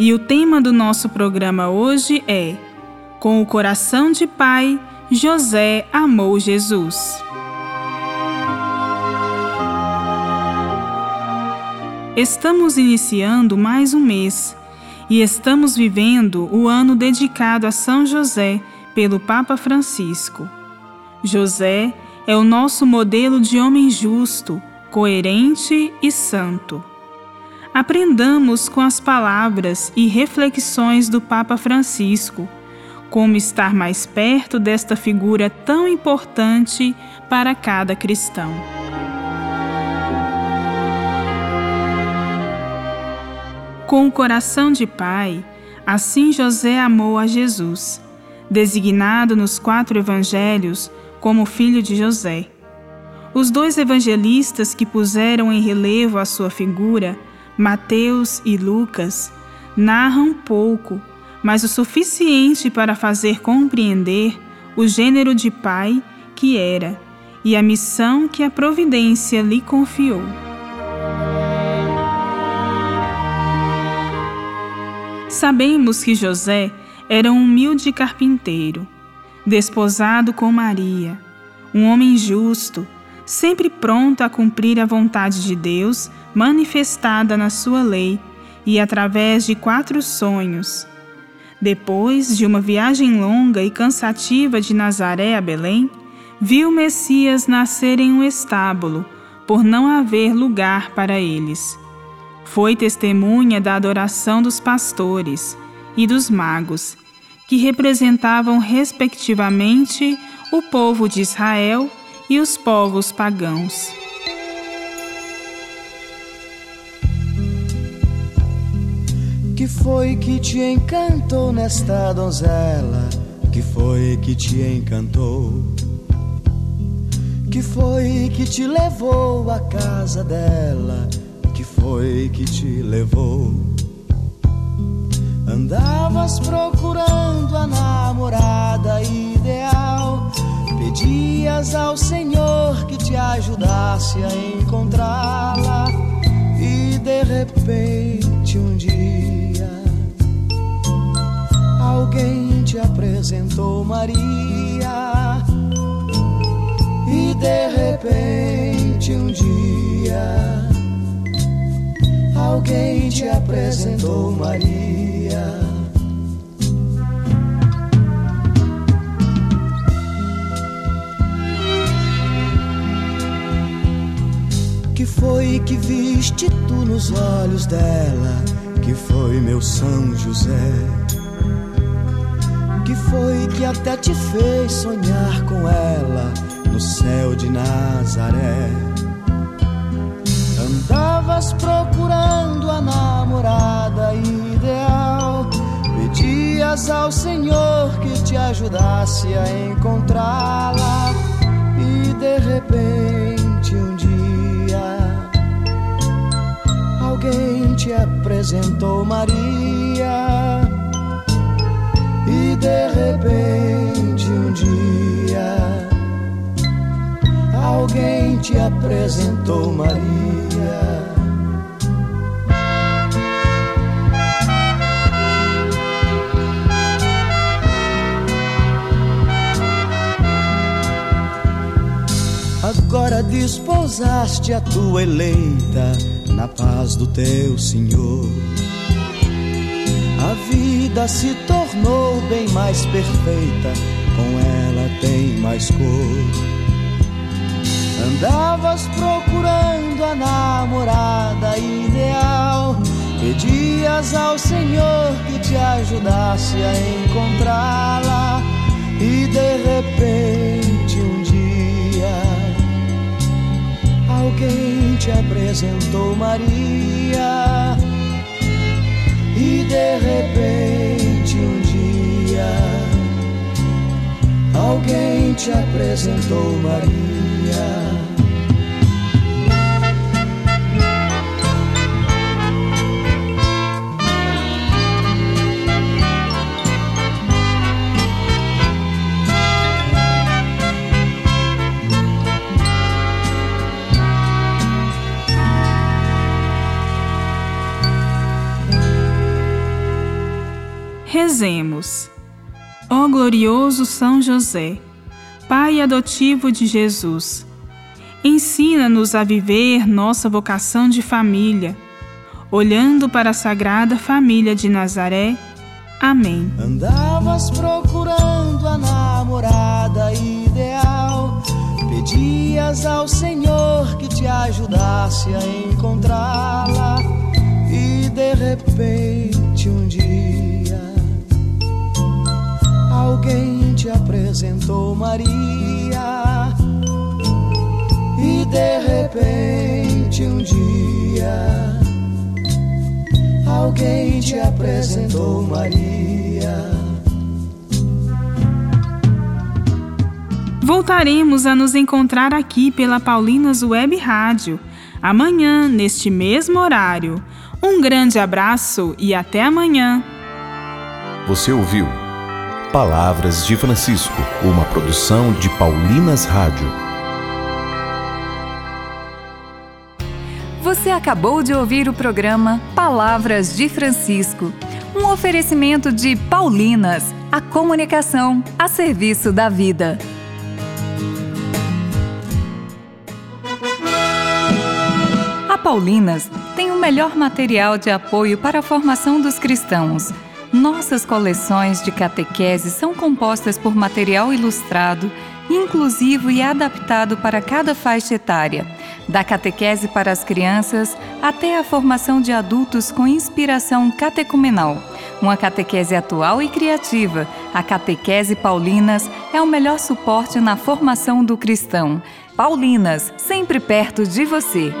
E o tema do nosso programa hoje é Com o coração de pai, José amou Jesus. Estamos iniciando mais um mês e estamos vivendo o ano dedicado a São José pelo Papa Francisco. José é o nosso modelo de homem justo, coerente e santo. Aprendamos com as palavras e reflexões do Papa Francisco como estar mais perto desta figura tão importante para cada cristão. Com o coração de pai, assim José amou a Jesus, designado nos quatro evangelhos como filho de José. Os dois evangelistas que puseram em relevo a sua figura, Mateus e Lucas, narram pouco, mas o suficiente para fazer compreender o gênero de pai que era e a missão que a providência lhe confiou. Sabemos que José era um humilde carpinteiro, desposado com Maria, um homem justo, sempre pronto a cumprir a vontade de Deus manifestada na sua lei e através de quatro sonhos. Depois de uma viagem longa e cansativa de Nazaré a Belém, viu Messias nascer em um estábulo, por não haver lugar para eles. Foi testemunha da adoração dos pastores e dos magos, que representavam respectivamente o povo de Israel e os povos pagãos. Que foi que te encantou nesta donzela? Que foi que te encantou? Que foi que te levou à casa dela? foi que te levou? Andavas procurando a namorada ideal, pedias ao Senhor que te ajudasse a encontrá-la, e de repente um dia alguém te apresentou Maria, e de repente um dia alguém te apresentou Maria. Foi que viste tu nos olhos dela? Que foi meu São José? Que foi que até te fez sonhar com ela no céu de Nazaré? Andavas procurando a namorada ideal. Pedias ao Senhor que te ajudasse a encontrá-la. E de repente te apresentou Maria. E de repente um dia alguém te apresentou Maria. Agora desposaste a tua eleita na paz do teu Senhor. A vida se tornou bem mais perfeita, com ela tem mais cor. Andavas procurando a namorada ideal, pedias ao Senhor que te ajudasse a encontrá-la, e de repente um alguém te apresentou Maria. E de repente um dia alguém te apresentou Maria. Rezemos. Ó glorioso São José, Pai adotivo de Jesus, ensina-nos a viver nossa vocação de família, olhando para a Sagrada Família de Nazaré. Amém. Andavas procurando a namorada ideal, pedias ao Senhor que te ajudasse a encontrá-la, e de repente um dia alguém te apresentou Maria e de repente um dia alguém te apresentou Maria. Voltaremos a nos encontrar aqui pela Paulinas Web Rádio, amanhã, neste mesmo horário. Um grande abraço e até amanhã. Você ouviu? Palavras de Francisco, uma produção de Paulinas Rádio. Você acabou de ouvir o programa Palavras de Francisco, um oferecimento de Paulinas, a comunicação a serviço da vida. A Paulinas tem o melhor material de apoio para a formação dos cristãos nossas coleções de catequese são compostas por material ilustrado, inclusivo e adaptado para cada faixa etária, da catequese para as crianças até a formação de adultos com inspiração catecumenal. Uma catequese atual e criativa, a Catequese Paulinas é o melhor suporte na formação do cristão. Paulinas, sempre perto de você.